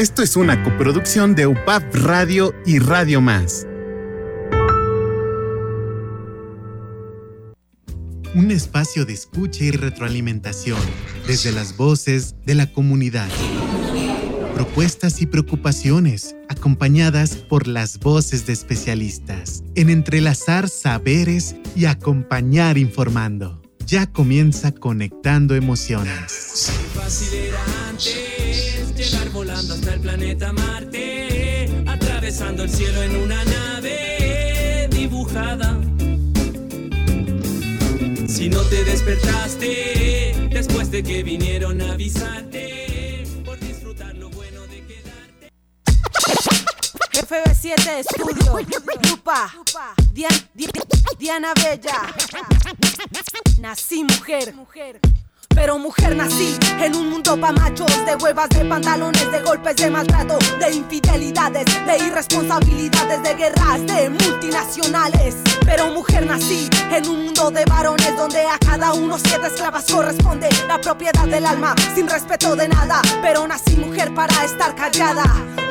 Esto es una coproducción de UPAP Radio y Radio Más. Un espacio de escucha y retroalimentación desde las voces de la comunidad. Propuestas y preocupaciones acompañadas por las voces de especialistas en entrelazar saberes y acompañar informando. Ya comienza conectando emociones. llegar volando hasta el planeta Marte, atravesando el cielo en una nave dibujada si no te despertaste después de que vinieron a avisarte por disfrutar lo bueno de quedarte. FB7 Estudio, Lupa, Diana Bella. Nací mujer. Pero mujer nací en un mundo pa' machos De huevas, de pantalones, de golpes, de maltrato De infidelidades, de irresponsabilidades De guerras, de multinacionales. Pero mujer nací en un mundo de varones Donde a cada uno siete esclavas corresponde La propiedad del alma, sin respeto de nada. Pero nací mujer para estar callada.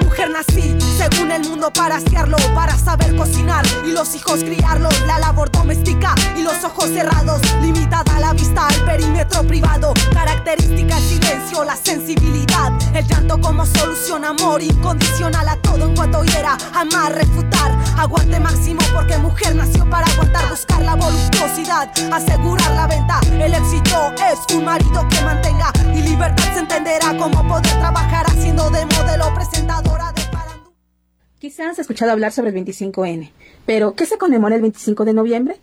Mujer nací, según el mundo para asearlo Para saber cocinar y los hijos criarlos. La labor doméstica y los ojos cerrados Limitada la vista al perímetro privado Característica el silencio, la sensibilidad. El llanto como solución, amor incondicional a todo en cuanto hiera. Amar, refutar, aguante máximo porque mujer nació para aguantar. Buscar la voluptuosidad, asegurar la venta. El éxito es un marido que mantenga y libertad se entenderá como poder trabajar haciendo de modelo presentadora de Quizás has escuchado hablar sobre el 25N, pero ¿qué se conmemora el 25 de noviembre?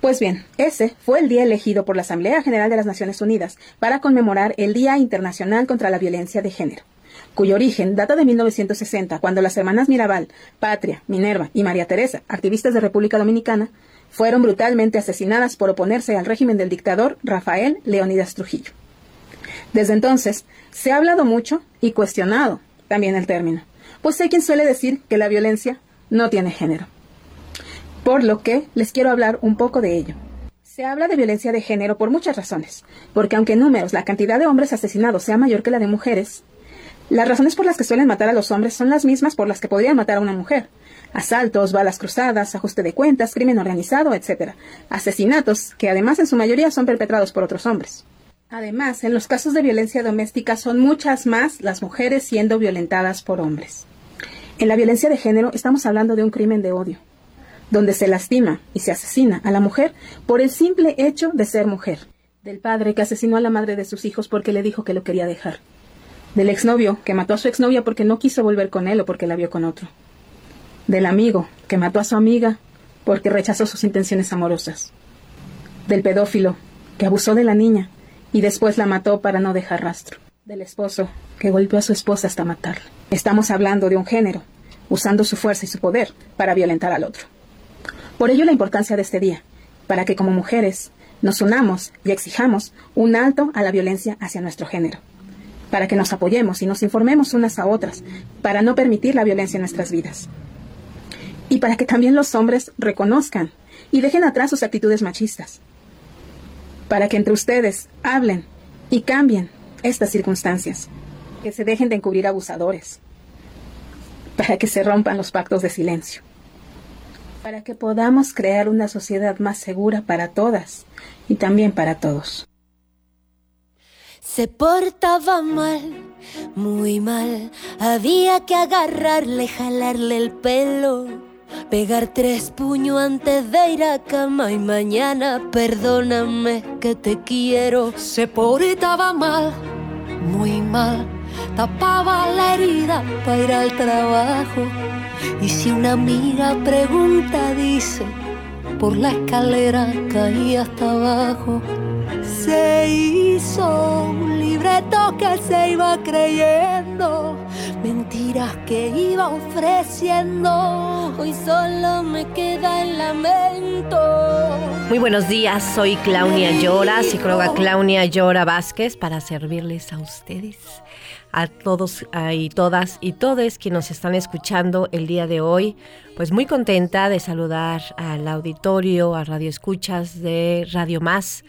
Pues bien, ese fue el día elegido por la Asamblea General de las Naciones Unidas para conmemorar el Día Internacional contra la Violencia de Género, cuyo origen data de 1960, cuando las hermanas Mirabal, Patria, Minerva y María Teresa, activistas de República Dominicana, fueron brutalmente asesinadas por oponerse al régimen del dictador Rafael Leónidas Trujillo. Desde entonces, se ha hablado mucho y cuestionado también el término, pues hay quien suele decir que la violencia no tiene género por lo que les quiero hablar un poco de ello. Se habla de violencia de género por muchas razones, porque aunque en números la cantidad de hombres asesinados sea mayor que la de mujeres, las razones por las que suelen matar a los hombres son las mismas por las que podrían matar a una mujer. Asaltos, balas cruzadas, ajuste de cuentas, crimen organizado, etc. Asesinatos, que además en su mayoría son perpetrados por otros hombres. Además, en los casos de violencia doméstica son muchas más las mujeres siendo violentadas por hombres. En la violencia de género estamos hablando de un crimen de odio, donde se lastima y se asesina a la mujer por el simple hecho de ser mujer, del padre que asesinó a la madre de sus hijos porque le dijo que lo quería dejar, del exnovio que mató a su exnovia porque no quiso volver con él o porque la vio con otro, del amigo que mató a su amiga porque rechazó sus intenciones amorosas, del pedófilo que abusó de la niña y después la mató para no dejar rastro, del esposo que golpeó a su esposa hasta matarla. Estamos hablando de un género, usando su fuerza y su poder para violentar al otro. Por ello la importancia de este día, para que como mujeres nos unamos y exijamos un alto a la violencia hacia nuestro género, para que nos apoyemos y nos informemos unas a otras, para no permitir la violencia en nuestras vidas. Y para que también los hombres reconozcan y dejen atrás sus actitudes machistas, para que entre ustedes hablen y cambien estas circunstancias, que se dejen de encubrir abusadores, para que se rompan los pactos de silencio para que podamos crear una sociedad más segura para todas y también para todos. Se portaba mal, muy mal. Había que agarrarle, jalarle el pelo. Pegar tres puños antes de ir a cama y mañana perdóname que te quiero. Se portaba mal, muy mal. Tapaba la herida para ir al trabajo y si una amiga pregunta, dice, por la escalera caí hasta abajo. Se hizo un libreto que se iba creyendo, mentiras que iba ofreciendo. Hoy solo me queda el lamento. Muy buenos días, soy Claudia Llora, psicóloga Claudia Llora Vázquez, para servirles a ustedes a todos y todas y todes que nos están escuchando el día de hoy. Pues muy contenta de saludar al auditorio, a Radio Escuchas de Radio Más,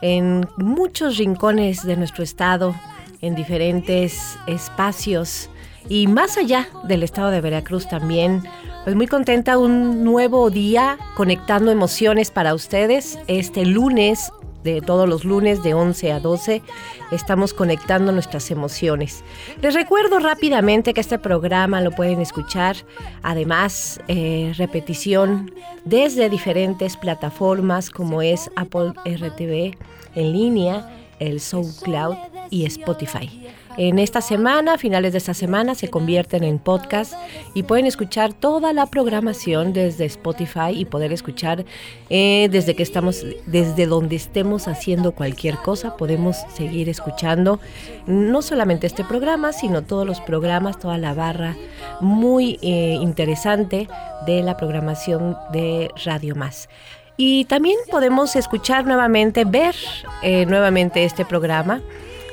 en muchos rincones de nuestro estado, en diferentes espacios y más allá del estado de Veracruz también. Pues muy contenta, un nuevo día conectando emociones para ustedes. Este lunes de todos los lunes de 11 a 12 estamos conectando nuestras emociones. Les recuerdo rápidamente que este programa lo pueden escuchar, además eh, repetición desde diferentes plataformas como es Apple RTV en línea, el SoundCloud y Spotify. En esta semana, finales de esta semana, se convierten en podcast y pueden escuchar toda la programación desde Spotify y poder escuchar eh, desde que estamos, desde donde estemos haciendo cualquier cosa, podemos seguir escuchando no solamente este programa, sino todos los programas, toda la barra muy eh, interesante de la programación de Radio Más. Y también podemos escuchar nuevamente, ver eh, nuevamente este programa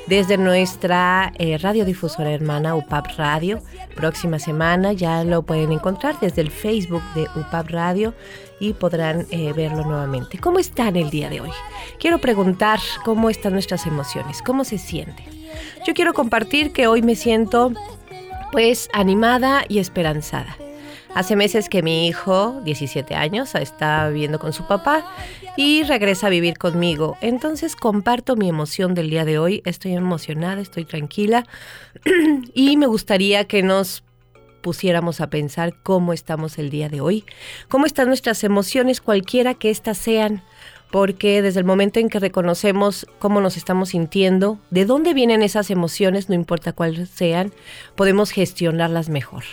desde nuestra eh, radiodifusora hermana UPAP Radio. Próxima semana ya lo pueden encontrar desde el Facebook de UPAP Radio y podrán eh, verlo nuevamente. ¿Cómo están el día de hoy? Quiero preguntar cómo están nuestras emociones, cómo se sienten. Yo quiero compartir que hoy me siento pues animada y esperanzada. Hace meses que mi hijo, 17 años, está viviendo con su papá y regresa a vivir conmigo. Entonces comparto mi emoción del día de hoy. Estoy emocionada, estoy tranquila y me gustaría que nos pusiéramos a pensar cómo estamos el día de hoy, cómo están nuestras emociones, cualquiera que éstas sean, porque desde el momento en que reconocemos cómo nos estamos sintiendo, de dónde vienen esas emociones, no importa cuáles sean, podemos gestionarlas mejor.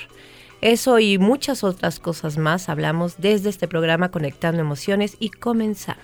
Eso y muchas otras cosas más hablamos desde este programa Conectando Emociones y comenzamos.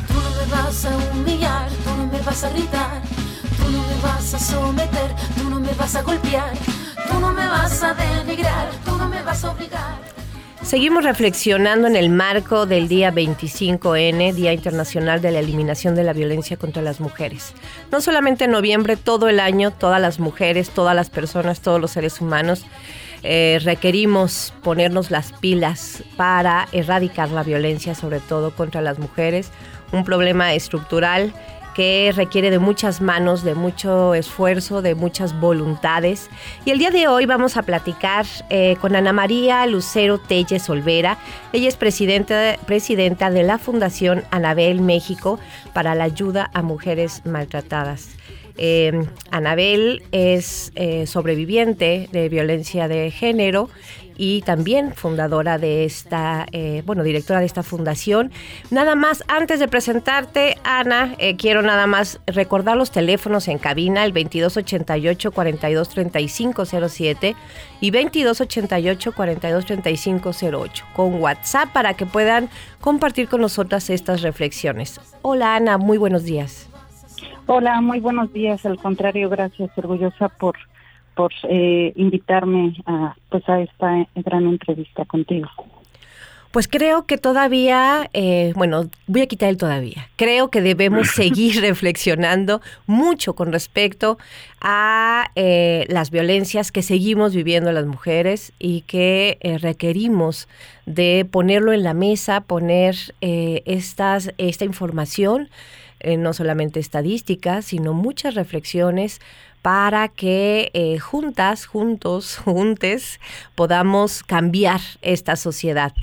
Vas a humillar, tú no me vas a gritar. Tú no me vas a someter, tú no me vas a golpear, tú no me vas a denigrar, tú no me vas a obligar. Seguimos reflexionando en el marco del día 25N, Día Internacional de la Eliminación de la Violencia contra las Mujeres. No solamente en noviembre, todo el año, todas las mujeres, todas las personas, todos los seres humanos eh, requerimos ponernos las pilas para erradicar la violencia, sobre todo contra las mujeres, un problema estructural que requiere de muchas manos, de mucho esfuerzo, de muchas voluntades. Y el día de hoy vamos a platicar eh, con Ana María Lucero Telles Olvera. Ella es presidenta, presidenta de la Fundación Anabel México para la ayuda a mujeres maltratadas. Eh, Anabel es eh, sobreviviente de violencia de género y también fundadora de esta, eh, bueno, directora de esta fundación. Nada más, antes de presentarte, Ana, eh, quiero nada más recordar los teléfonos en cabina, el 2288-423507 y 2288-423508, con WhatsApp para que puedan compartir con nosotras estas reflexiones. Hola Ana, muy buenos días. Hola, muy buenos días. Al contrario, gracias, orgullosa por por eh, invitarme a, pues a esta gran entrevista contigo. Pues creo que todavía, eh, bueno, voy a quitar el todavía. Creo que debemos seguir reflexionando mucho con respecto a eh, las violencias que seguimos viviendo las mujeres y que requerimos de ponerlo en la mesa, poner estas, esta información, no solamente estadísticas, sino muchas reflexiones para que eh, juntas, juntos, juntes, podamos cambiar esta sociedad.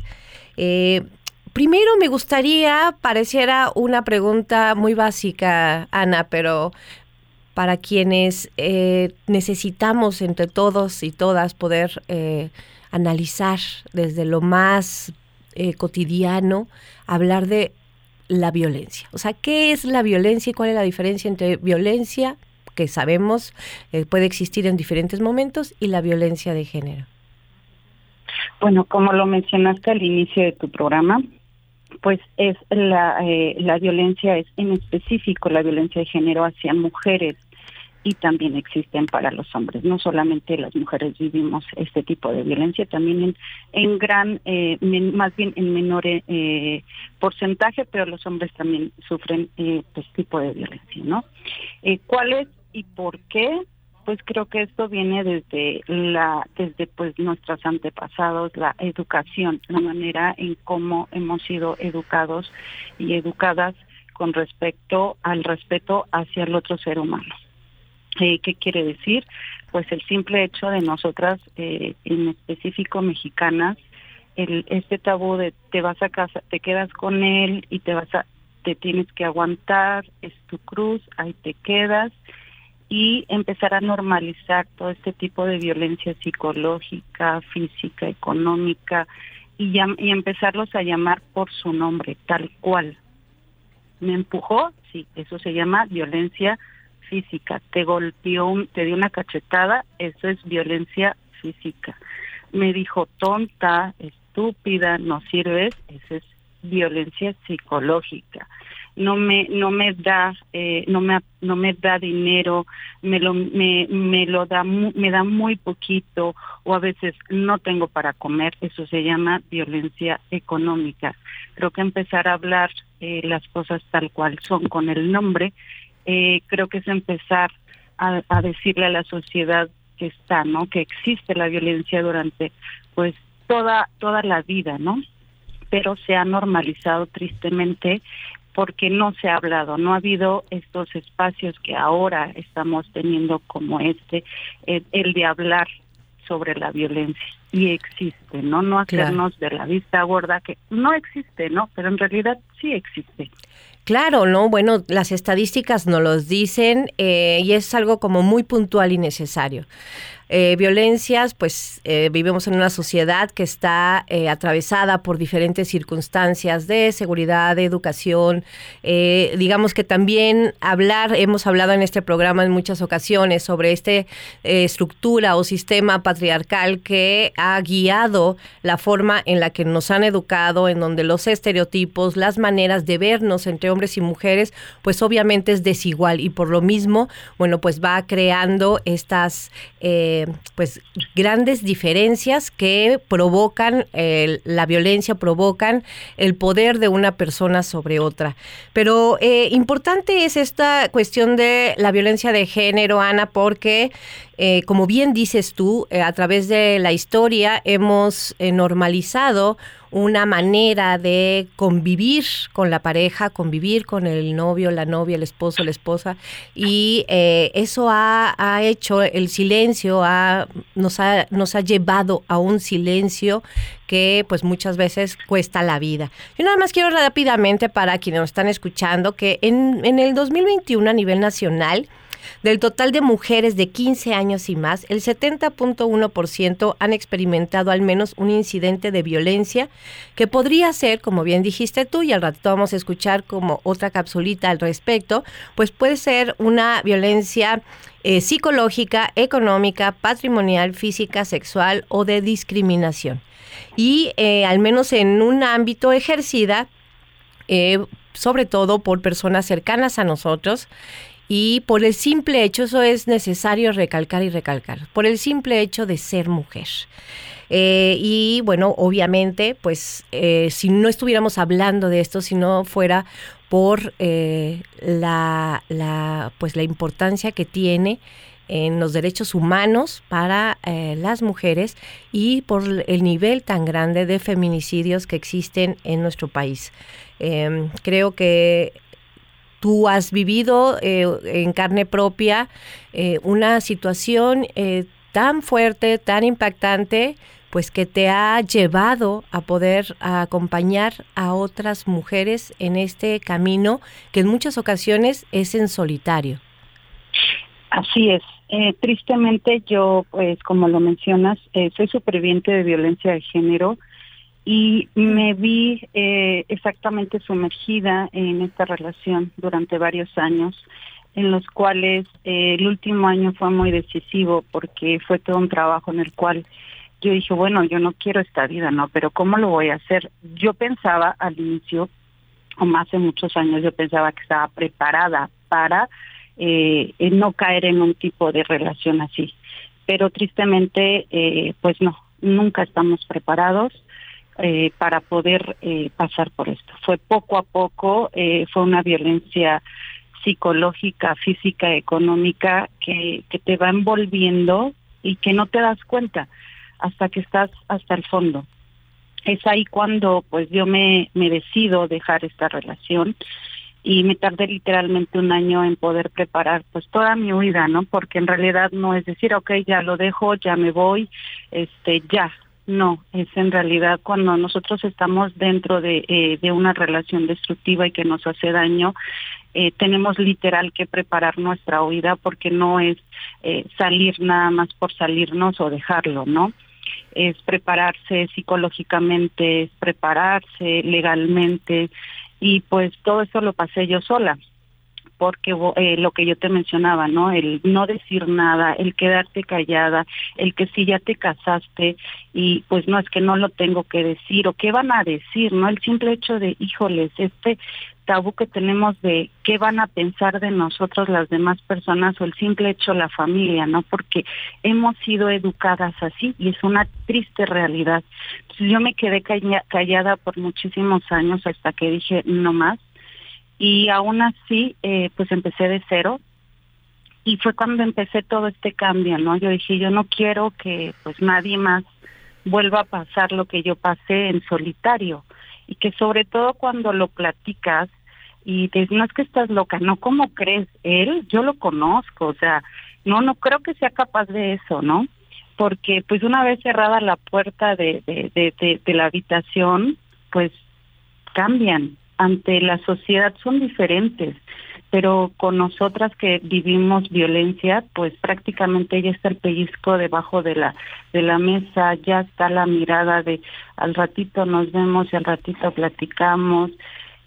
Eh, primero me gustaría, pareciera una pregunta muy básica, Ana, pero para quienes eh, necesitamos entre todos y todas poder analizar desde lo más cotidiano, hablar de la violencia. O sea, ¿qué es la violencia y cuál es la diferencia entre violencia que sabemos eh, puede existir en diferentes momentos y la violencia de género. Bueno, como lo mencionaste al inicio de tu programa, pues es la, eh, la violencia es en específico la violencia de género hacia mujeres y también existen para los hombres. No solamente las mujeres vivimos este tipo de violencia, también en, en gran, eh, más bien en menor eh, porcentaje, pero los hombres también sufren eh, este tipo de violencia, ¿no? Eh, ¿Cuál es y por qué? Pues creo que esto viene desde la, desde pues nuestros antepasados, la educación, la manera en cómo hemos sido educados y educadas con respecto al respeto hacia el otro ser humano. Eh, ¿Qué quiere decir? Pues el simple hecho de nosotras, eh, en específico mexicanas, el, este tabú de te vas a casa, te quedas con él y te vas a, te tienes que aguantar, es tu cruz, ahí te quedas y empezar a normalizar todo este tipo de violencia psicológica, física, económica y, y empezarlos a llamar por su nombre, tal cual. ¿Me empujó? Sí, eso se llama violencia física, te golpeó, te dio una cachetada, eso es violencia física. Me dijo tonta, estúpida, no sirves, eso es violencia psicológica. No me no me da eh, no me no me da dinero, me lo me, me lo da me da muy poquito o a veces no tengo para comer, eso se llama violencia económica. Creo que empezar a hablar eh, las cosas tal cual son con el nombre eh, creo que es empezar a, a, decirle a la sociedad que está, ¿no? Que existe la violencia durante, pues, toda toda la vida, ¿no? Pero se ha normalizado tristemente porque no se ha hablado, no ha habido estos espacios que ahora estamos teniendo como este, el, el de hablar sobre la violencia y existe, ¿no? No hacernos claro. de la vista gorda que no existe, ¿no? Pero en realidad sí existe. Claro, ¿no? Bueno, las estadísticas nos los dicen eh, y es algo como muy puntual y necesario. Eh, violencias, pues eh, vivimos en una sociedad que está eh, atravesada por diferentes circunstancias de seguridad, de educación. Eh, digamos que también hablar, hemos hablado en este programa en muchas ocasiones sobre esta eh, estructura o sistema patriarcal que ha guiado la forma en la que nos han educado, en donde los estereotipos, las maneras de vernos entre hombres y mujeres, pues obviamente es desigual y por lo mismo, bueno, pues va creando estas... pues grandes diferencias que provocan eh, la violencia, provocan el poder de una persona sobre otra. Pero eh, importante es esta cuestión de la violencia de género, Ana, porque eh, como bien dices tú, eh, a través de la historia hemos eh, normalizado una manera de convivir con la pareja, convivir con el novio, la novia, el esposo, la esposa, y eh, eso ha, hecho el silencio, ha, nos, ha, nos ha llevado a un silencio que pues muchas veces cuesta la vida. Yo nada más quiero rápidamente para quienes nos están escuchando que en, en el 2021 a nivel nacional, del total de mujeres de 15 años y más, el 70.1% han experimentado al menos un incidente de violencia que podría ser, como bien dijiste tú, y al rato vamos a escuchar como otra capsulita al respecto, pues puede ser una violencia eh, psicológica, económica, patrimonial, física, sexual o de discriminación. Y eh, al menos en un ámbito ejercida, eh, sobre todo por personas cercanas a nosotros y por el simple hecho, eso es necesario recalcar y recalcar, por el simple hecho de ser mujer. Eh, y bueno, obviamente, pues eh, si no estuviéramos hablando de esto, si no fuera por eh, la, pues, la importancia que tiene en los derechos humanos para las mujeres y por el nivel tan grande de feminicidios que existen en nuestro país. Eh, creo que tú has vivido eh, en carne propia eh, una situación eh, tan fuerte, tan impactante, pues que te ha llevado a poder acompañar a otras mujeres en este camino que en muchas ocasiones es en solitario. Así es. Eh, tristemente yo, pues como lo mencionas, eh, soy superviviente de violencia de género y me vi eh, exactamente sumergida en esta relación durante varios años, en los cuales eh, el último año fue muy decisivo porque fue todo un trabajo en el cual yo dije, bueno, yo no quiero esta vida, ¿no? Pero ¿cómo lo voy a hacer? Yo pensaba al inicio, o más de muchos años, yo pensaba que estaba preparada para eh, no caer en un tipo de relación así. Pero tristemente, eh, pues no, nunca estamos preparados eh, para poder eh, pasar por esto. Fue poco a poco, eh, fue una violencia psicológica, física, económica que, que te va envolviendo y que no te das cuenta hasta que estás hasta el fondo. Es ahí cuando pues yo me, me decido dejar esta relación y me tardé literalmente un año en poder preparar pues toda mi huida, ¿no? Porque en realidad no es decir, ok, ya lo dejo, ya me voy, este, ya. No, es en realidad cuando nosotros estamos dentro de, eh, una relación destructiva y que nos hace daño, eh, tenemos literal que preparar nuestra huida porque no es eh, salir nada más por salirnos o dejarlo, ¿no? Es prepararse psicológicamente, es prepararse legalmente y pues todo eso lo pasé yo sola porque eh, lo que yo te mencionaba, ¿no? El no decir nada, el quedarte callada, el que si ya te casaste y pues no es que no lo tengo que decir o qué van a decir, ¿no? El simple hecho de, híjoles, este tabú que tenemos de qué van a pensar de nosotros las demás personas o el simple hecho la familia, ¿no? Porque hemos sido educadas así y es una triste realidad. Entonces yo me quedé callada por muchísimos años hasta que dije no más y aún así eh, pues empecé de cero y fue cuando empecé todo este cambio, ¿no? Yo dije, yo no quiero que pues nadie más vuelva a pasar lo que yo pasé en solitario y que sobre todo cuando lo platicas y dices, no es que estás loca, no, ¿cómo crees? Él, yo lo conozco, o sea, no, no creo que sea capaz de eso, ¿no? Porque pues una vez cerrada la puerta de, de, de la habitación, pues cambian, ante la sociedad son diferentes, pero con nosotras que vivimos violencia, pues prácticamente ya está el pellizco debajo de la de la mesa, ya está la mirada de al ratito nos vemos y al ratito platicamos.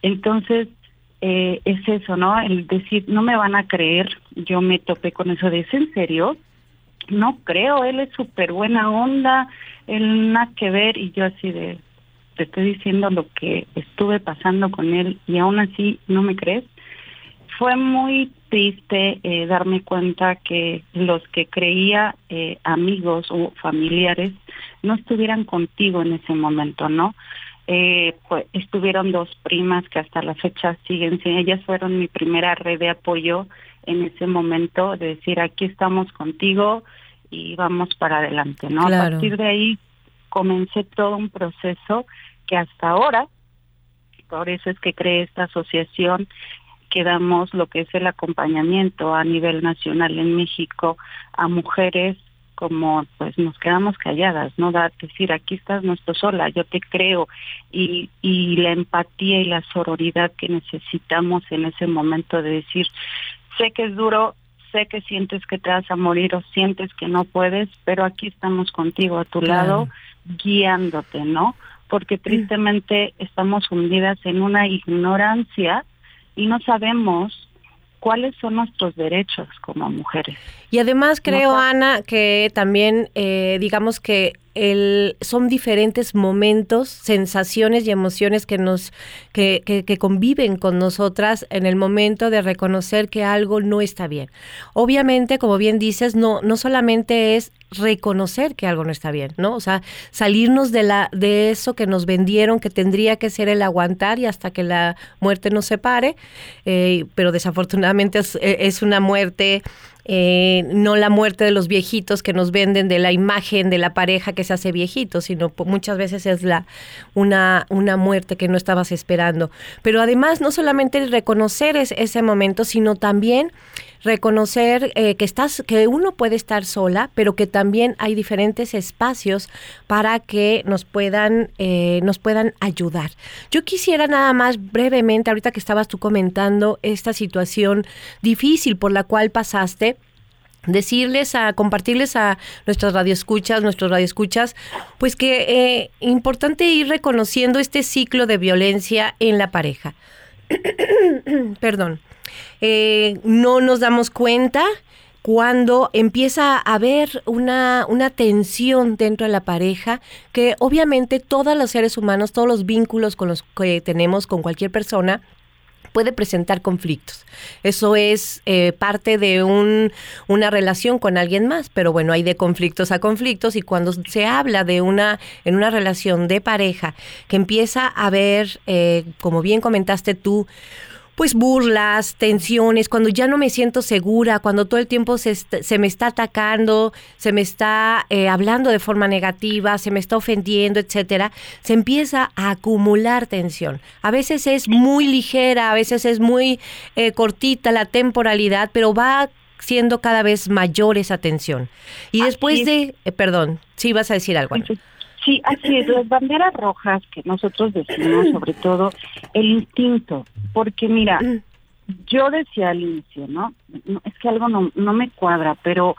Entonces, eh, es eso, ¿no? El decir, no me van a creer, yo me topé con eso de, ¿es en serio? No creo, él es súper buena onda, él nada que ver, y yo así de, te estoy diciendo lo que estuve pasando con él y aún así no me crees. Fue muy triste eh, darme cuenta que los que creía eh, amigos o familiares no estuvieran contigo en ese momento, ¿no? Eh, pues estuvieron dos primas que hasta la fecha siguen, ellas fueron mi primera red de apoyo en ese momento, de decir aquí estamos contigo y vamos para adelante, ¿no? A partir de ahí comencé todo un proceso que hasta ahora, por eso es que creé esta asociación, que damos lo que es el acompañamiento a nivel nacional en México a mujeres como pues nos quedamos calladas, no da decir aquí estás no estás sola, yo te creo y y la empatía y la sororidad que necesitamos en ese momento de decir sé que es duro, sé que sientes que te vas a morir o sientes que no puedes, pero aquí estamos contigo a tu Claro. lado guiándote, ¿no? Porque tristemente estamos hundidas en una ignorancia y no sabemos cuáles son nuestros derechos como mujeres. Y además creo, Ana, que también, eh, digamos que el, son diferentes momentos, sensaciones y emociones que nos que, que, conviven con nosotras en el momento de reconocer que algo no está bien. Obviamente, como bien dices, no, no solamente es reconocer que algo no está bien, ¿no? O sea, salirnos de la de eso que nos vendieron que tendría que ser el aguantar y hasta que la muerte nos separe, eh, pero desafortunadamente es, es una muerte eh, no la muerte de los viejitos que nos venden de la imagen de la pareja que se hace viejito, sino muchas veces es la una, una muerte que no estabas esperando. Pero además, no solamente reconocer es- ese momento, sino también reconocer eh, que estás, que uno puede estar sola, pero que también hay diferentes espacios para que nos puedan, eh, nos puedan ayudar. Yo quisiera nada más brevemente, ahorita que estabas tú comentando esta situación difícil por la cual pasaste, decirles a compartirles a nuestras radioescuchas, nuestros radioescuchas, pues que eh, importante ir reconociendo este ciclo de violencia en la pareja. Perdón. Eh, no nos damos cuenta cuando empieza a haber una, una tensión dentro de la pareja que obviamente todos los seres humanos, todos los vínculos con los que tenemos con cualquier persona, puede presentar conflictos. Eso es eh, parte de un, una relación con alguien más, pero bueno, hay de conflictos a conflictos y cuando se habla de una, en una relación de pareja que empieza a haber, eh, como bien comentaste tú, pues burlas, tensiones, cuando ya no me siento segura, cuando todo el tiempo se, se me está atacando, se me está eh, hablando de forma negativa, se me está ofendiendo, etcétera, se empieza a acumular tensión. A veces es muy ligera, a veces es muy eh, cortita la temporalidad, pero va siendo cada vez mayor esa tensión. Y después de, eh, perdón, sí vas a decir algo. Sí, así es, las banderas rojas que nosotros decimos, sobre todo el instinto, porque mira, yo decía al inicio, ¿no? es que algo no, no me cuadra, pero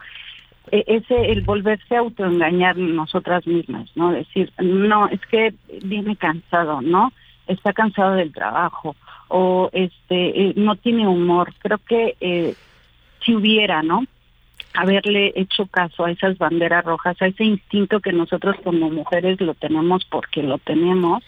e, ese el volverse a autoengañar nosotras mismas, ¿no? Decir, no, es que viene cansado, ¿no? Está cansado del trabajo o este eh, no tiene humor. Creo que eh, si hubiera, ¿no? Haberle hecho caso a esas banderas rojas, a ese instinto que nosotros como mujeres lo tenemos porque lo tenemos,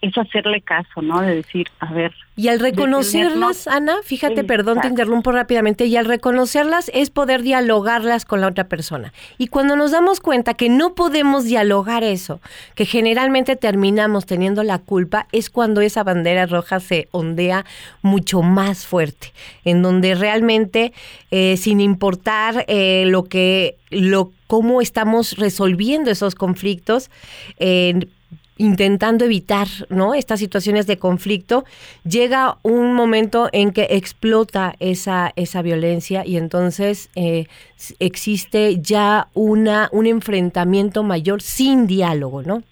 es hacerle caso, ¿no? De decir, a ver. Y al reconocerlas, Ana, fíjate, perdón, te interrumpo rápidamente, y al reconocerlas es poder dialogarlas con la otra persona. Y cuando nos damos cuenta que no podemos dialogar eso, que generalmente terminamos teniendo la culpa, es cuando esa bandera roja se ondea mucho más fuerte, en donde realmente, eh, sin importar eh, lo que, lo cómo estamos resolviendo esos conflictos, eh, intentando evitar ¿no? estas situaciones de conflicto, llega un momento en que explota esa, esa violencia y entonces eh, existe ya una, un enfrentamiento mayor sin diálogo, ¿no?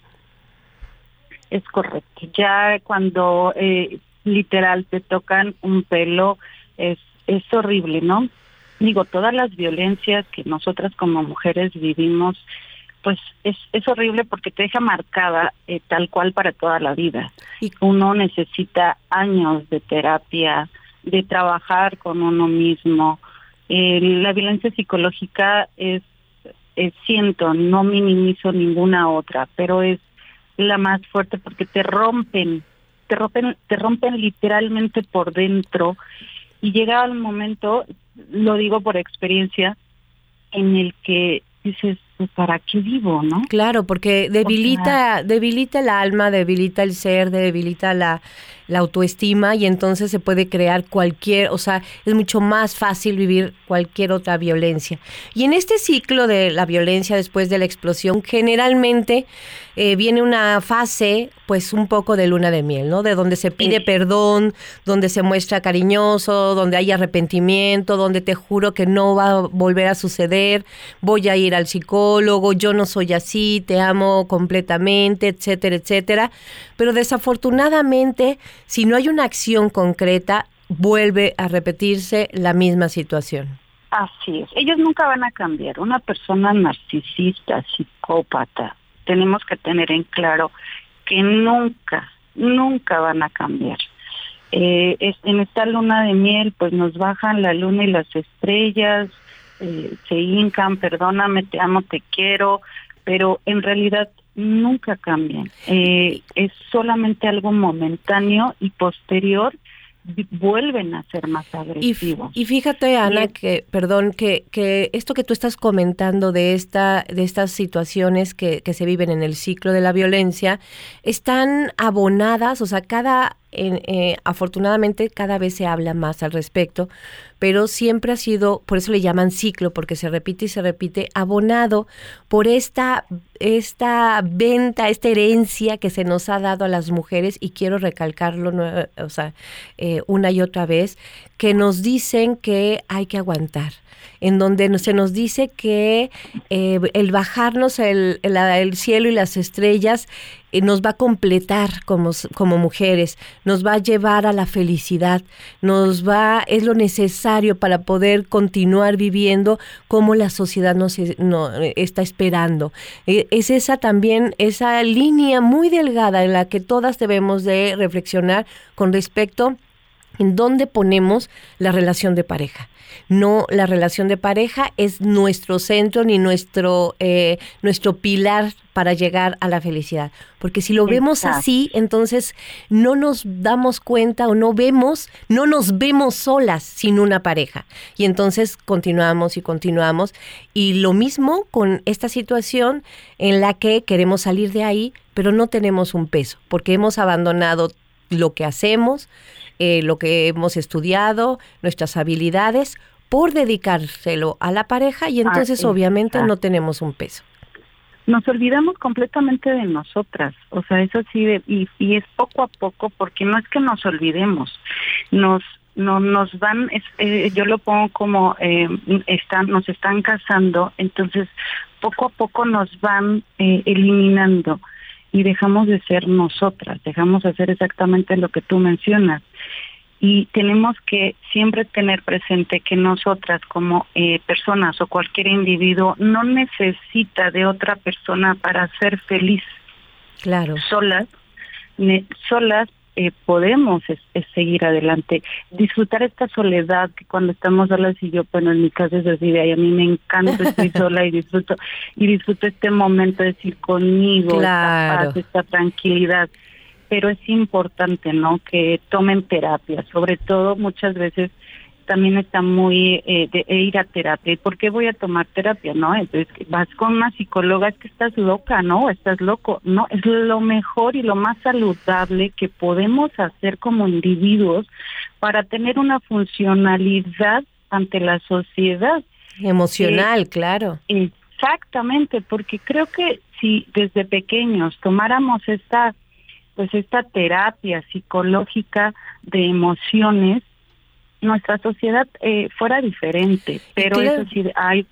Es correcto. Ya cuando eh, literal te tocan un pelo, es, es horrible, ¿no? Digo, todas las violencias que nosotras como mujeres vivimos, pues es, es horrible porque te deja marcada eh, tal cual para toda la vida. Y uno necesita años de terapia, de trabajar con uno mismo. Eh, la violencia psicológica es, es, siento, no minimizo ninguna otra, pero es la más fuerte porque te rompen, te rompen, te rompen literalmente por dentro y llega el momento, lo digo por experiencia, en el que dices, pues, ¿para qué vivo, no? Claro, porque debilita, debilita el alma, debilita el ser, debilita la, la autoestima y entonces se puede crear cualquier, o sea, es mucho más fácil vivir cualquier otra violencia. Y en este ciclo de la violencia después de la explosión, generalmente eh, viene una fase, pues un poco de luna de miel, ¿no? De donde se pide perdón, donde se muestra cariñoso, donde hay arrepentimiento, donde te juro que no va a volver a suceder, voy a ir al psicólogo, yo no soy así, te amo completamente, etcétera, etcétera. Pero desafortunadamente si no hay una acción concreta, vuelve a repetirse la misma situación. Así es, ellos nunca van a cambiar. Una persona narcisista, psicópata, tenemos que tener en claro que nunca, nunca van a cambiar. Eh, en esta luna de miel, pues nos bajan la luna y las estrellas, eh, se hincan, perdóname, te amo, te quiero, pero en realidad nunca cambian. Eh, es solamente algo momentáneo y posterior vuelven a ser más agresivos. Y, fíjate, Ana, que, perdón, que, que esto que tú estás comentando de esta, de estas situaciones que, que se viven en el ciclo de la violencia, están abonadas, o sea, cada eh, afortunadamente cada vez se habla más al respecto, pero siempre ha sido, por eso le llaman ciclo, porque se repite y se repite, abonado por esta, esta venta, esta herencia que se nos ha dado a las mujeres, y quiero recalcarlo eh, una y otra vez, que nos dicen que hay que aguantar en donde se nos dice que eh, el bajarnos el, el, cielo y las estrellas eh, nos va a completar como, como mujeres, nos va a llevar a la felicidad, nos va, es lo necesario para poder continuar viviendo como la sociedad nos no, está esperando. Eh, es esa también, esa línea muy delgada en la que todas debemos de reflexionar con respecto en dónde ponemos la relación de pareja. No, la relación de pareja es nuestro centro ni nuestro, eh, nuestro pilar para llegar a la felicidad. Porque si lo vemos así, entonces no nos damos cuenta o no vemos, no nos vemos solas sin una pareja. Y entonces continuamos y continuamos. Y lo mismo con esta situación en la que queremos salir de ahí, pero no tenemos un peso, porque hemos abandonado lo que hacemos, eh, lo que hemos estudiado, nuestras habilidades, por dedicárselo a la pareja y entonces obviamente no tenemos un peso. Nos olvidamos completamente de nosotras, o sea, eso sí, de, y, y es poco a poco, porque no es que nos olvidemos, nos no nos van eh, yo lo pongo como eh, están nos están casando entonces poco a poco nos van eh, eliminando y dejamos de ser nosotras dejamos de hacer exactamente lo que tú mencionas y tenemos que siempre tener presente que nosotras como eh, personas o cualquier individuo no necesita de otra persona para ser feliz. Claro. Solas, solas eh, podemos seguir adelante, disfrutar esta soledad que cuando estamos solas y yo, bueno, en mi casa es así, y a mí me encanta estar sola y disfruto y disfruto este momento de decir conmigo, esta paz, esta tranquilidad pero es importante, ¿no? Que tomen terapia, sobre todo muchas veces también está muy eh, de ir a terapia. ¿Por qué voy a tomar terapia? No, entonces vas con una psicóloga, es que estás loca, ¿no? Estás loco. No, es lo mejor y lo más saludable que podemos hacer como individuos para tener una funcionalidad ante la sociedad. Emocional, claro. Exactamente, porque creo que si desde pequeños tomáramos esta pues esta terapia psicológica de emociones, nuestra sociedad eh, fuera diferente. Pero eso sí, hay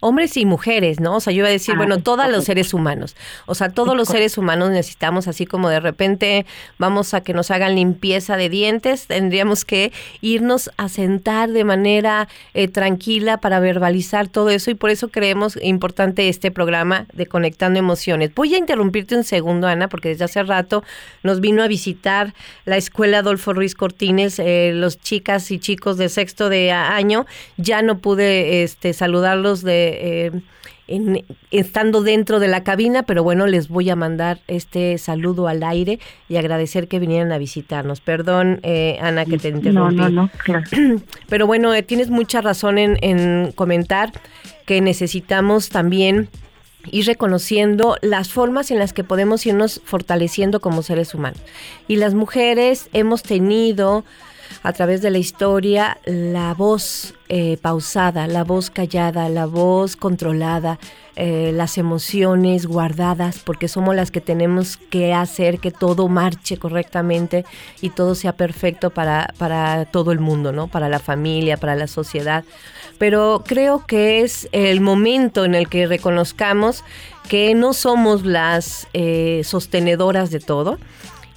hombres y mujeres, ¿no? O sea, yo iba a decir, ah, bueno, todos los seres humanos. O sea, todos los seres humanos necesitamos, así como de repente vamos a que nos hagan limpieza de dientes, tendríamos que irnos a sentar de manera eh, tranquila para verbalizar todo eso y por eso creemos importante este programa de Conectando Emociones. Voy a interrumpirte un segundo, Ana, porque desde hace rato nos vino a visitar la escuela Adolfo Ruiz Cortines, eh, los chicas y chicos de sexto de año. Ya no pude este, saludarlos de eh, estando dentro de la cabina, pero bueno, les voy a mandar este saludo al aire y agradecer que vinieran a visitarnos. Perdón, eh, Ana, que te interrumpí. No, no, no, claro. Pero bueno, eh, tienes mucha razón en, en comentar que necesitamos también ir reconociendo las formas en las que podemos irnos fortaleciendo como seres humanos. Y las mujeres hemos tenido a través de la historia la voz eh, pausada, la voz callada, la voz controlada, eh, las emociones guardadas, porque somos las que tenemos que hacer que todo marche correctamente y todo sea perfecto para, para todo el mundo, ¿no? Para la familia, para la sociedad. Pero creo que es el momento en el que reconozcamos que no somos las eh, sostenedoras de todo,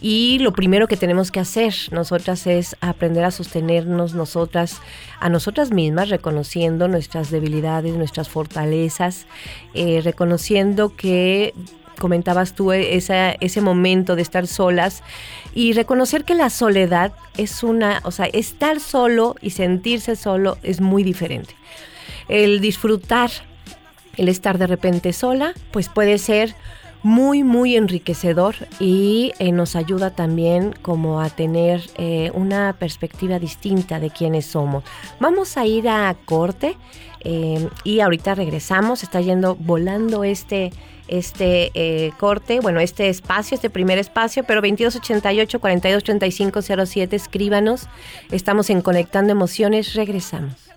y lo primero que tenemos que hacer nosotras es aprender a sostenernos nosotras, a nosotras mismas, reconociendo nuestras debilidades, nuestras fortalezas, eh, reconociendo que comentabas tú esa, ese momento de estar solas y reconocer que la soledad es una, o sea, estar solo y sentirse solo es muy diferente. El disfrutar, el estar de repente sola, pues puede ser muy, muy enriquecedor y eh, nos ayuda también como a tener eh, una perspectiva distinta de quiénes somos. Vamos a ir a corte eh, y ahorita regresamos, está yendo volando este este corte, bueno, este espacio, este primer espacio, pero 2288 423507 escríbanos. Estamos en Conectando Emociones, regresamos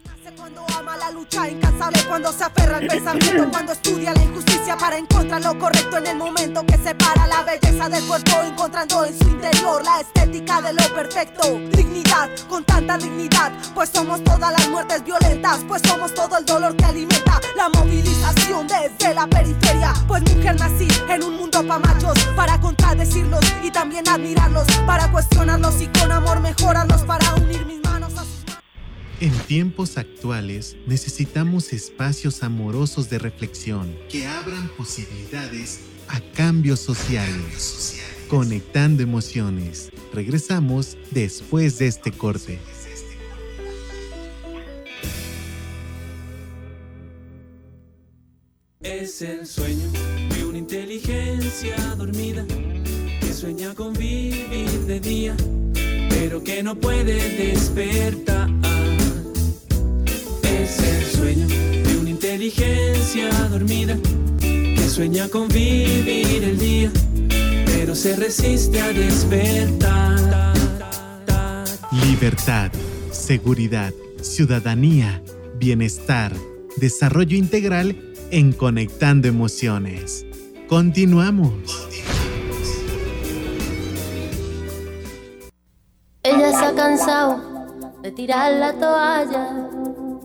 lucha incansable cuando se aferra al pensamiento, cuando estudia la injusticia para encontrar lo correcto en el momento que separa la belleza del cuerpo, encontrando en su interior la estética de lo perfecto. Dignidad, con tanta dignidad, pues somos todas las muertes violentas, pues somos todo el dolor que alimenta la movilización desde la periferia. Pues mujer nací en un mundo pa' machos, para contradecirlos y también admirarlos, para cuestionarlos y con amor mejorarlos, para unir mis manos en tiempos actuales necesitamos espacios amorosos de reflexión que abran posibilidades a cambios sociales. Conectando Emociones. Regresamos después de este corte. Es el sueño de una inteligencia dormida que sueña con vivir de día, pero que no puede despertar. Inteligencia dormida que sueña con vivir el día, pero se resiste a despertar. Libertad, seguridad, ciudadanía, bienestar, desarrollo integral en Conectando Emociones. Continuamos. Ella se ha cansado de tirar la toalla,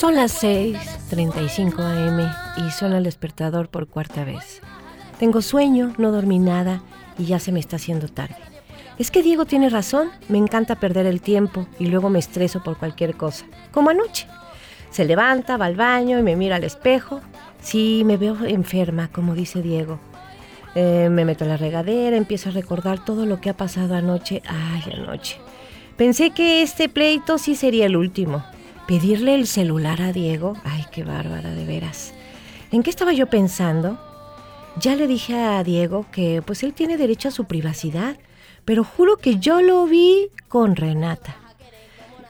Son las 6:35 am y suena el despertador por cuarta vez. Tengo sueño, no dormí nada y ya se me está haciendo tarde. Es que Diego tiene razón, me encanta perder el tiempo y luego me estreso por cualquier cosa, como anoche. Se levanta, va al baño y me mira al espejo. Sí, me veo enferma, como dice Diego. Eh, me meto a la regadera, empiezo a recordar todo lo que ha pasado anoche. Ay, anoche. Pensé que este pleito sí sería el último. Pedirle el celular a Diego. Ay, qué bárbara, de veras. ¿En qué estaba yo pensando? Ya le dije a Diego que pues él tiene derecho a su privacidad, pero juro que yo lo vi con Renata.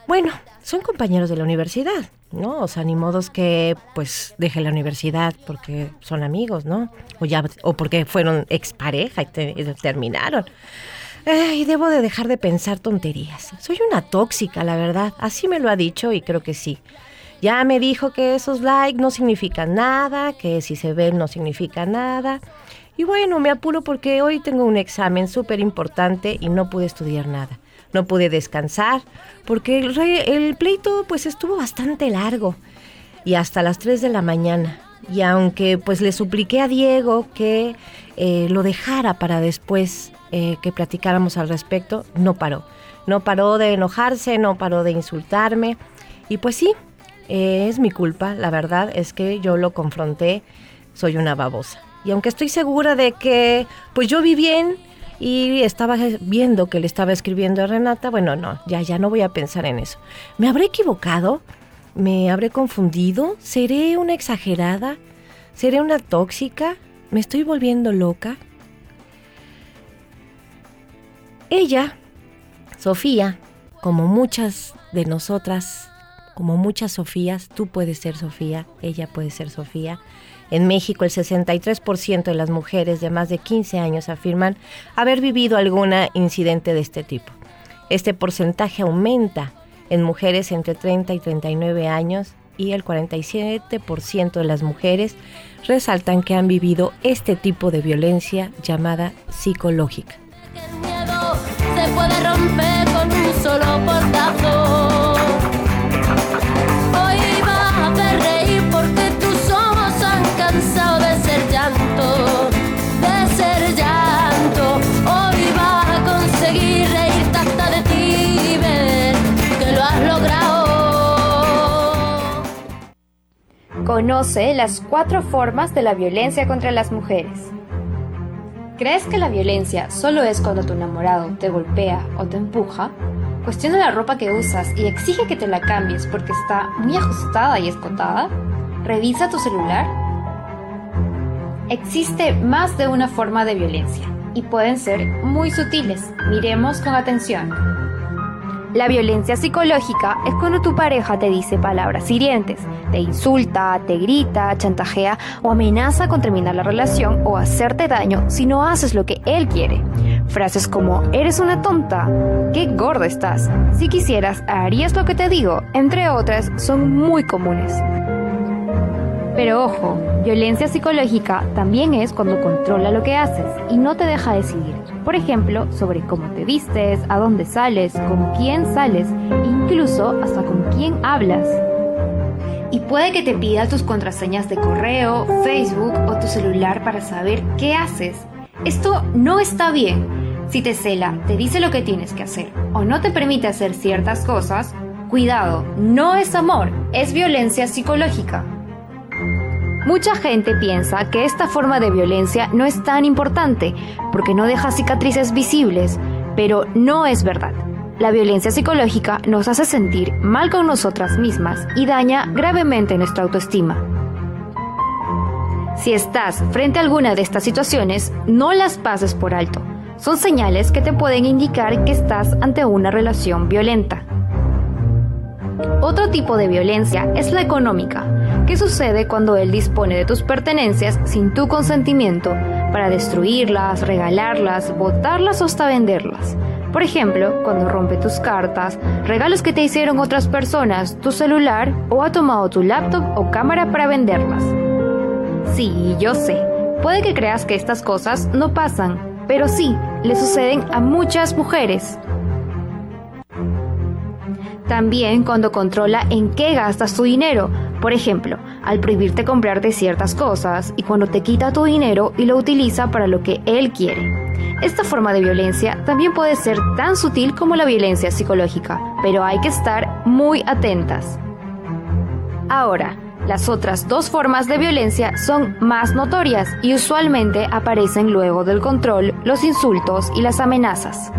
Bueno, son compañeros de la universidad, ¿no? O sea, ni modos que pues deje la universidad porque son amigos, ¿no? O ya o porque fueron expareja y, y terminaron. Ay, debo de dejar de pensar tonterías. Soy una tóxica, la verdad. Así me lo ha dicho y creo que sí. Ya me dijo que esos likes no significan nada, que si se ven no significa nada. Y bueno, me apuro porque hoy tengo un examen súper importante y no pude estudiar nada. No pude descansar porque el, pleito pues estuvo bastante largo y hasta las 3 de la mañana. Y aunque pues le supliqué a Diego que eh, lo dejara para después eh, que platicáramos al respecto, no paró. No paró de enojarse, no paró de insultarme. Y pues sí, eh, es mi culpa, la verdad es que yo lo confronté, soy una babosa. Y aunque estoy segura de que pues yo vi bien y estaba viendo que le estaba escribiendo a Renata, bueno, no, ya, ya no voy a pensar en eso. ¿Me habré equivocado? ¿Me habré confundido? ¿Seré una exagerada? ¿Seré una tóxica? ¿Me estoy volviendo loca? Ella, Sofía, como muchas de nosotras, como muchas Sofías, tú puedes ser Sofía, ella puede ser Sofía. En México, el 63% de las mujeres de más de 15 años afirman haber vivido algún incidente de este tipo. Este porcentaje aumenta en mujeres entre 30 y 39 años y el 47% de las mujeres resaltan que han vivido este tipo de violencia llamada psicológica. Con un solo portazo. Hoy vas a ver reír porque tus ojos han cansado de ser llanto, de ser llanto. Hoy vas a conseguir reírte hasta de ti ver que lo has logrado. Conoce las cuatro formas de la violencia contra las mujeres. ¿Crees que la violencia solo es cuando tu enamorado te golpea o te empuja? Cuestiona la ropa que usas y exige que te la cambies porque está muy ajustada y escotada. Revisa tu celular. Existe más de una forma de violencia y pueden ser muy sutiles. Miremos con atención. La violencia psicológica es cuando tu pareja te dice palabras hirientes, te insulta, te grita, chantajea o amenaza con terminar la relación o hacerte daño si no haces lo que él quiere. Frases como eres una tonta, qué gorda estás, si quisieras harías lo que te digo, entre otras, son muy comunes. Pero ojo, violencia psicológica también es cuando controla lo que haces y no te deja decidir. Por ejemplo, sobre cómo te vistes, a dónde sales, con quién sales, incluso hasta con quién hablas. Y puede que te pida tus contraseñas de correo, Facebook o tu celular para saber qué haces. Esto no está bien. Si te cela, te dice lo que tienes que hacer o no te permite hacer ciertas cosas, cuidado, no es amor, es violencia psicológica. Mucha gente piensa que esta forma de violencia no es tan importante porque no deja cicatrices visibles, pero no es verdad. La violencia psicológica nos hace sentir mal con nosotras mismas y daña gravemente nuestra autoestima. Si estás frente a alguna de estas situaciones, no las pases por alto. Son señales que te pueden indicar que estás ante una relación violenta. Otro tipo de violencia es la económica, que sucede cuando él dispone de tus pertenencias sin tu consentimiento para destruirlas, regalarlas, botarlas o hasta venderlas. Por ejemplo, cuando rompe tus cartas, regalos que te hicieron otras personas, tu celular o ha tomado tu laptop o cámara para venderlas. Sí, yo sé, puede que creas que estas cosas no pasan, pero sí, le suceden a muchas mujeres. También cuando controla en qué gastas tu dinero, por ejemplo, al prohibirte comprarte ciertas cosas y cuando te quita tu dinero y lo utiliza para lo que él quiere. Esta forma de violencia también puede ser tan sutil como la violencia psicológica, pero hay que estar muy atentas. Ahora, las otras dos formas de violencia son más notorias y usualmente aparecen luego del control, los insultos y las amenazas.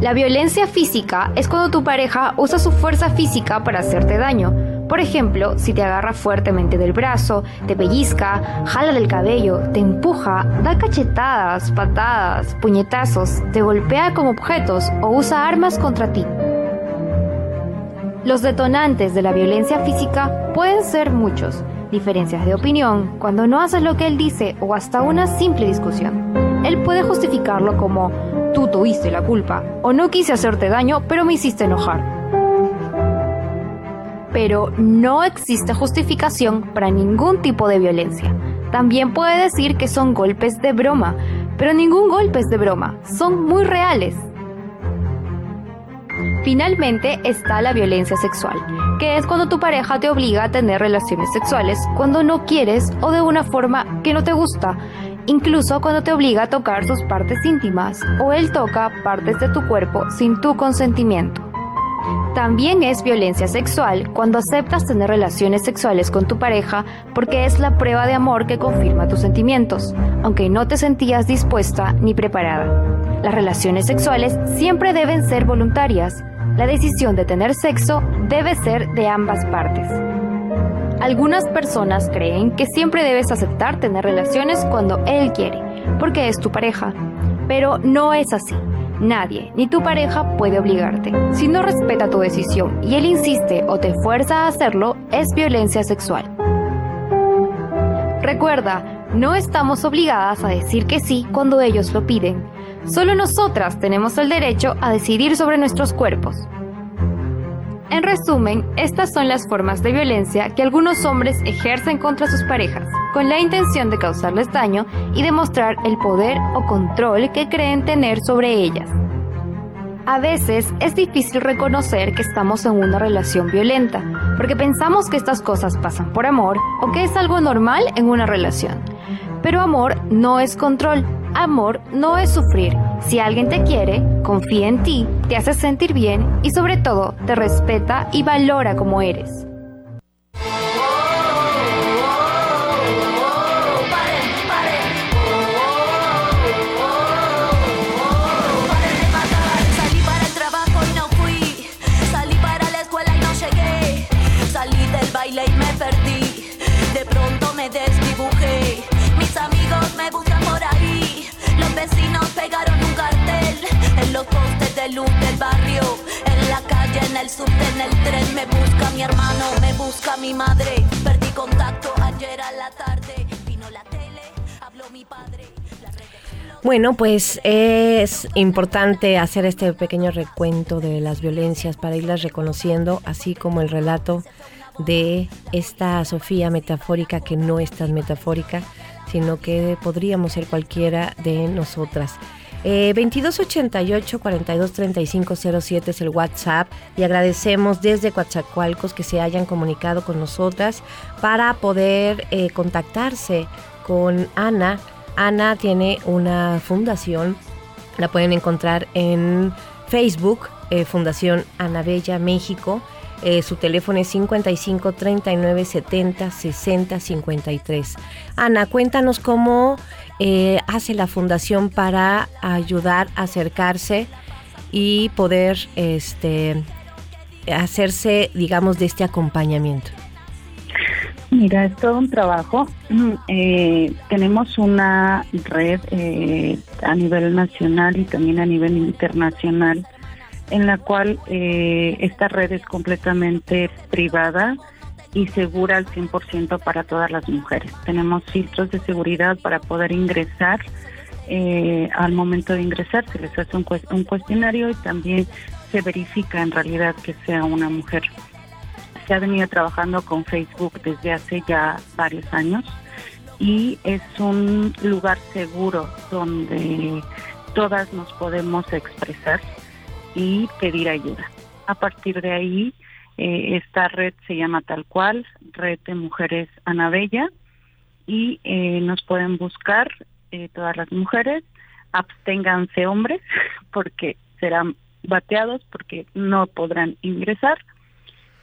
La violencia física es cuando tu pareja usa su fuerza física para hacerte daño. Por ejemplo, si te agarra fuertemente del brazo, te pellizca, jala del cabello, te empuja, da cachetadas, patadas, puñetazos, te golpea con objetos o usa armas contra ti. Los detonantes de la violencia física pueden ser muchos. Diferencias de opinión, cuando no haces lo que él dice o hasta una simple discusión. Él puede justificarlo como tú tuviste la culpa o no quise hacerte daño pero me hiciste enojar. Pero no existe justificación para ningún tipo de violencia. También puede decir que son golpes de broma, pero ningún golpe es de broma, son muy reales. Finalmente está la violencia sexual, que es cuando tu pareja te obliga a tener relaciones sexuales cuando no quieres o de una forma que no te gusta, incluso cuando te obliga a tocar sus partes íntimas o él toca partes de tu cuerpo sin tu consentimiento. También es violencia sexual cuando aceptas tener relaciones sexuales con tu pareja porque es la prueba de amor que confirma tus sentimientos, aunque no te sentías dispuesta ni preparada. Las relaciones sexuales siempre deben ser voluntarias. La decisión de tener sexo debe ser de ambas partes. Algunas personas creen que siempre debes aceptar tener relaciones cuando él quiere, porque es tu pareja. Pero no es así. Nadie, ni tu pareja, puede obligarte. Si no respeta tu decisión y él insiste o te fuerza a hacerlo, es violencia sexual. Recuerda, no estamos obligadas a decir que sí cuando ellos lo piden. Solo nosotras tenemos el derecho a decidir sobre nuestros cuerpos. En resumen, estas son las formas de violencia que algunos hombres ejercen contra sus parejas, con la intención de causarles daño y demostrar el poder o control que creen tener sobre ellas. A veces es difícil reconocer que estamos en una relación violenta, porque pensamos que estas cosas pasan por amor o que es algo normal en una relación. Pero amor no es control, amor no es sufrir. Si alguien te quiere, confía en ti, te hace sentir bien y sobre todo te respeta y valora como eres. Del barrio. En la calle, en el subte, en el tren. Me busca mi hermano, me busca mi madre. Perdí contacto ayer a la tarde. Vino la tele, habló mi padre. Bueno, pues es importante hacer este pequeño recuento de las violencias para irlas reconociendo, así como el relato de esta Sofía metafórica que no es tan metafórica, sino que podríamos ser cualquiera de nosotras. Eh, 2288 423507 es el WhatsApp y agradecemos desde Coatzacoalcos que se hayan comunicado con nosotras para poder eh, contactarse con Ana. Ana tiene una fundación, la pueden encontrar en Facebook, eh, Fundación Ana Bella México. Eh, su teléfono es 55 39 70 60 53. Ana, cuéntanos cómo eh, hace la fundación para ayudar a acercarse y poder este, hacerse, digamos, de este acompañamiento. Mira, es todo un trabajo. Eh, tenemos una red eh, a nivel nacional y también a nivel internacional en la cual eh, esta red es completamente privada y segura al 100% para todas las mujeres. Tenemos filtros de seguridad para poder ingresar. Eh, al momento de ingresar se les hace un, un cuestionario y también se verifica en realidad que sea una mujer. Se ha venido trabajando con Facebook desde hace ya varios años y es un lugar seguro donde todas nos podemos expresar y pedir ayuda. A partir de ahí, eh, esta red se llama tal cual, Red de Mujeres Anabella, y eh, nos pueden buscar eh, todas las mujeres, absténganse hombres, porque serán bateados, porque no podrán ingresar,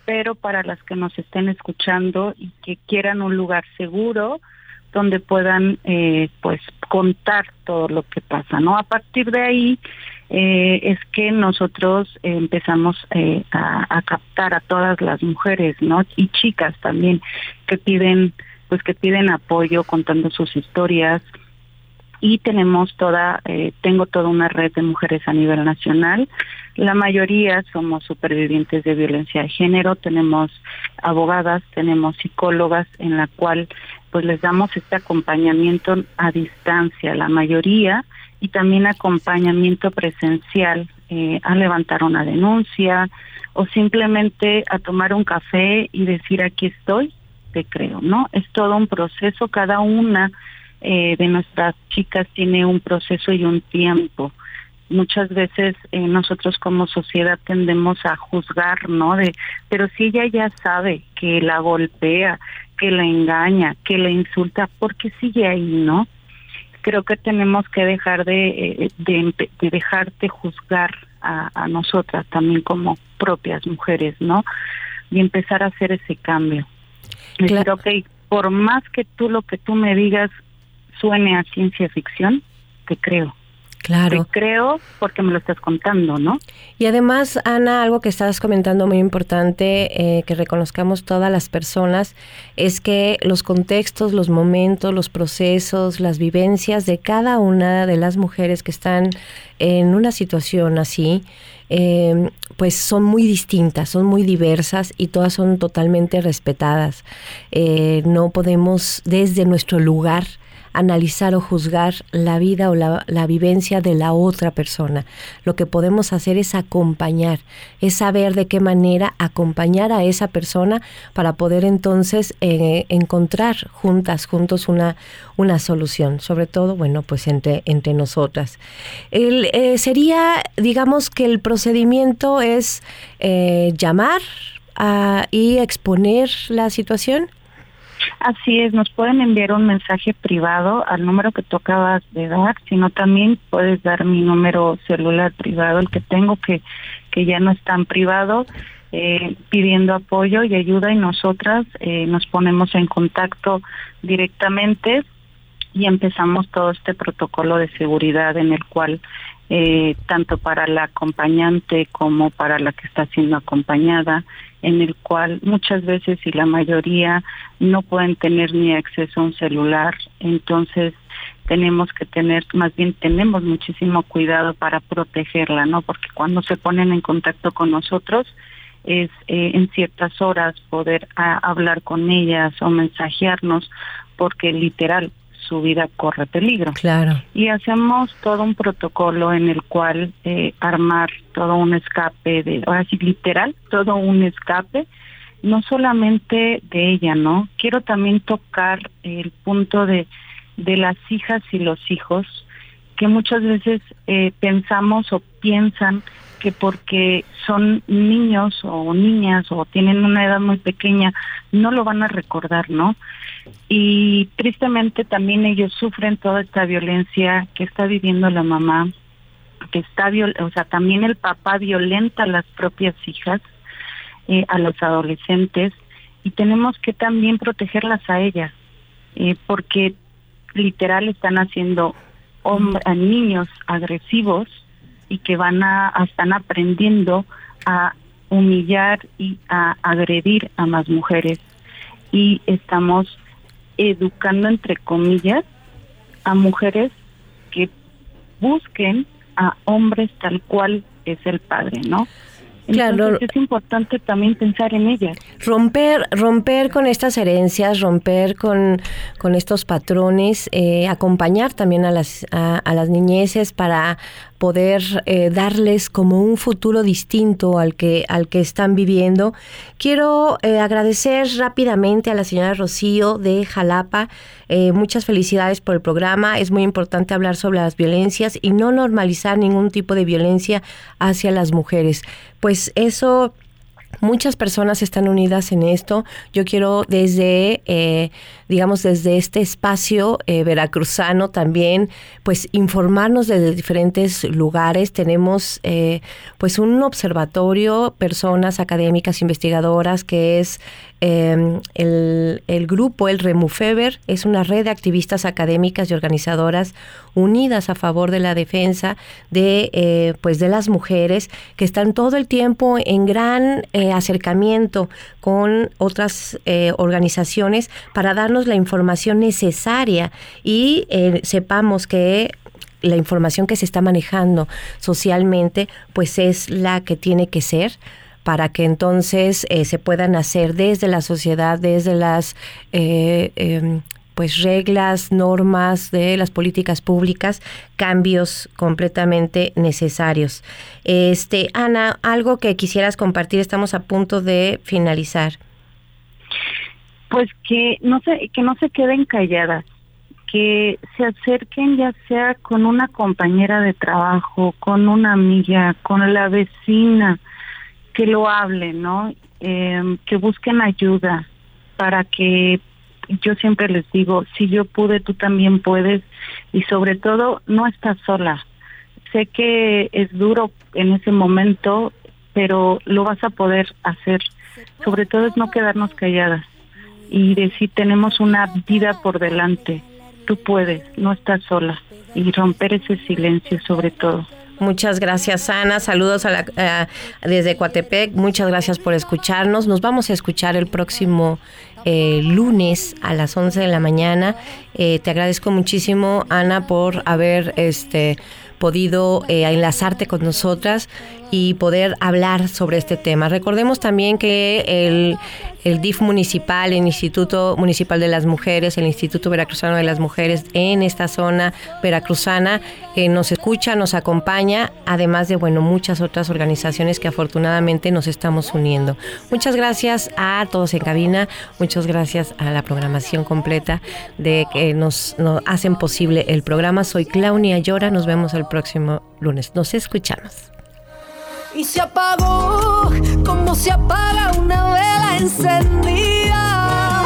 pero para las que nos estén escuchando y que quieran un lugar seguro, donde puedan eh, pues contar todo lo que pasa, ¿no? A partir de ahí eh, es que nosotros empezamos eh, a, captar a todas las mujeres, ¿no? Y chicas también que piden pues que piden apoyo contando sus historias. Y tenemos toda eh, tengo toda una red de mujeres a nivel nacional. La mayoría somos supervivientes de violencia de género tenemos abogadas tenemos psicólogas en la cual pues les damos este acompañamiento a distancia. La mayoría y también acompañamiento presencial eh, a levantar una denuncia o simplemente a tomar un café y decir aquí estoy te creo no es todo un proceso cada una eh, de nuestras chicas tiene un proceso y un tiempo. Muchas veces eh, nosotros como sociedad tendemos a juzgar, ¿no? De, pero si ella ya sabe que la golpea, que la engaña, que la insulta, ¿por qué sigue ahí, no? Creo que tenemos que dejar de, eh, de, de dejar de juzgar a, a nosotras también como propias mujeres, ¿no? Y empezar a hacer ese cambio. Claro. Decir, ok, por más que tú lo que tú me digas suene a ciencia ficción, te creo. Claro. Te creo porque me lo estás contando, ¿no? Y además, Ana, algo que estás comentando muy importante, eh, que reconozcamos todas las personas, es que los contextos, los momentos, los procesos, las vivencias de cada una de las mujeres que están en una situación así, eh, pues son muy distintas, son muy diversas y todas son totalmente respetadas. Eh, no podemos desde nuestro lugar analizar o juzgar la vida o la, la, vivencia de la otra persona. Lo que podemos hacer es acompañar, es saber de qué manera acompañar a esa persona para poder entonces eh, encontrar juntas, juntos una, una solución, sobre todo, bueno, pues entre, entre nosotras. El, eh, sería, digamos que el procedimiento es eh, llamar a, y exponer la situación. Así es, nos pueden enviar un mensaje privado al número que tú acabas de dar, sino también puedes dar mi número celular privado, el que tengo que, que ya no es tan privado, eh, pidiendo apoyo y ayuda y nosotras eh, nos ponemos en contacto directamente y empezamos todo este protocolo de seguridad en el cual eh, tanto para la acompañante como para la que está siendo acompañada, en el cual muchas veces y la mayoría no pueden tener ni acceso a un celular, entonces tenemos que tener, más bien tenemos muchísimo cuidado para protegerla, ¿no? Porque cuando se ponen en contacto con nosotros es eh, en ciertas horas poder a, hablar con ellas o mensajearnos, porque literal su vida corre peligro. Claro. Y hacemos todo un protocolo en el cual eh, armar todo un escape, de, ahora sí, literal, todo un escape no solamente de ella, ¿no? Quiero también tocar el punto de, de las hijas y los hijos, que muchas veces eh, pensamos o piensan que porque son niños o niñas o tienen una edad muy pequeña, no lo van a recordar, ¿no? Y tristemente también ellos sufren toda esta violencia que está viviendo la mamá, que está, viol o sea, también el papá violenta a las propias hijas, eh, a los adolescentes, y tenemos que también protegerlas a ellas, eh, porque literal están haciendo a niños agresivos y que van a están aprendiendo a humillar y a agredir a más mujeres y estamos educando entre comillas a mujeres que busquen a hombres tal cual es el padre, ¿no? claro. es importante también pensar en ellas. Romper, romper con estas herencias, romper con, con estos patrones, eh, acompañar también a las, a, las niñeces para poder eh, darles como un futuro distinto al que, al que están viviendo. Quiero eh, agradecer rápidamente a la señora Rocío de Jalapa. muchas felicidades por el programa. Es muy importante hablar sobre las violencias y no normalizar ningún tipo de violencia hacia las mujeres pues eso muchas personas están unidas en esto. Yo quiero desde, eh, digamos, desde este espacio eh, veracruzano también, pues informarnos desde diferentes lugares. Tenemos, eh, pues, un observatorio, personas académicas, investigadoras, que es Em, el, grupo, el Remufeber, es una red de activistas académicas y organizadoras unidas a favor de la defensa de, eh, pues de las mujeres que están todo el tiempo en gran eh, acercamiento con otras eh, organizaciones para darnos la información necesaria y sepamos que la información que se está manejando socialmente pues es la que tiene que ser para que entonces eh, se puedan hacer desde la sociedad, desde las eh, em, pues reglas, normas de las políticas públicas, cambios completamente necesarios. Este, Ana, algo que quisieras compartir, estamos a punto de finalizar. Pues que no se, que no se queden calladas, que se acerquen ya sea con una compañera de trabajo, con una amiga, con la vecina, que lo hablen, ¿no? Em, que busquen ayuda para que yo siempre les digo, si yo pude, tú también puedes y sobre todo no estás sola. Sé que es duro en ese momento, pero lo vas a poder hacer. Sobre todo es no quedarnos calladas y decir tenemos una vida por delante. Tú puedes, no estás sola y romper ese silencio sobre todo. Muchas gracias, Ana. Saludos a la, desde Coatepec. Muchas gracias por escucharnos. Nos vamos a escuchar el próximo eh, lunes a las 11 de la mañana. Eh, te agradezco muchísimo, Ana, por haber este podido eh, enlazarte con nosotras y poder hablar sobre este tema. Recordemos también que el, el DIF municipal, el Instituto Municipal de las Mujeres, el Instituto Veracruzano de las Mujeres en esta zona veracruzana eh, nos escucha, nos acompaña, además de bueno muchas otras organizaciones que afortunadamente nos estamos uniendo. Muchas gracias a todos en cabina, muchas gracias a la programación completa de que nos, nos hacen posible el programa. Soy Claudia Llora, nos vemos el próximo lunes. Nos escuchamos y se apagó como se apaga una vela encendida.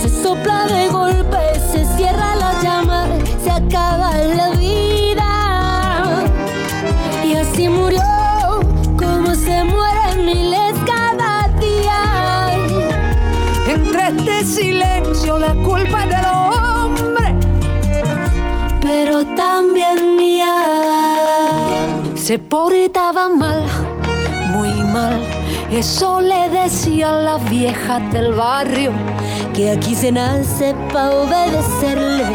Se sopla de golpe, se cierra la llama, se acaba la vida. Y así murió como se mueren miles cada día. Entre este silencio la culpa del se portaba mal, muy mal. Eso le decía la vieja del barrio, que aquí se nace pa' obedecerle.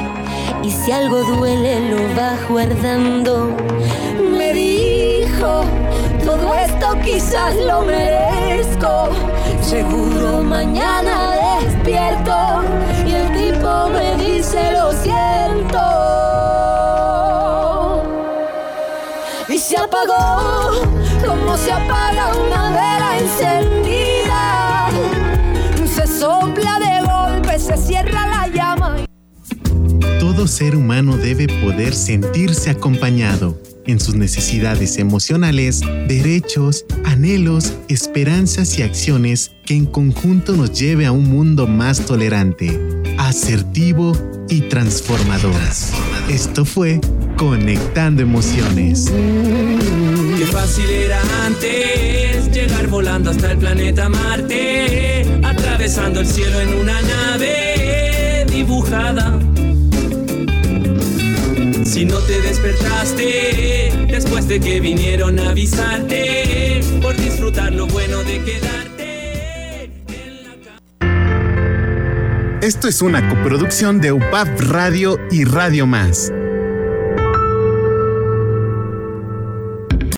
Y si algo duele lo va guardando. Me dijo, todo esto quizás lo merezco. Seguro mañana despierto y el tipo me dice lo siento apagó, como se apaga una vela encendida. Se sopla de se cierra la llama. Todo ser humano debe poder sentirse acompañado en sus necesidades emocionales, derechos, anhelos, esperanzas y acciones que en conjunto nos lleve a un mundo más tolerante, asertivo y transformador. Esto fue Conectando Emociones. Qué fácil era antes llegar volando hasta el planeta Marte, atravesando el cielo en una nave dibujada si no te despertaste después de que vinieron a avisarte por disfrutar lo bueno de quedarte. Esto es una coproducción de UPAP Radio y Radio Más.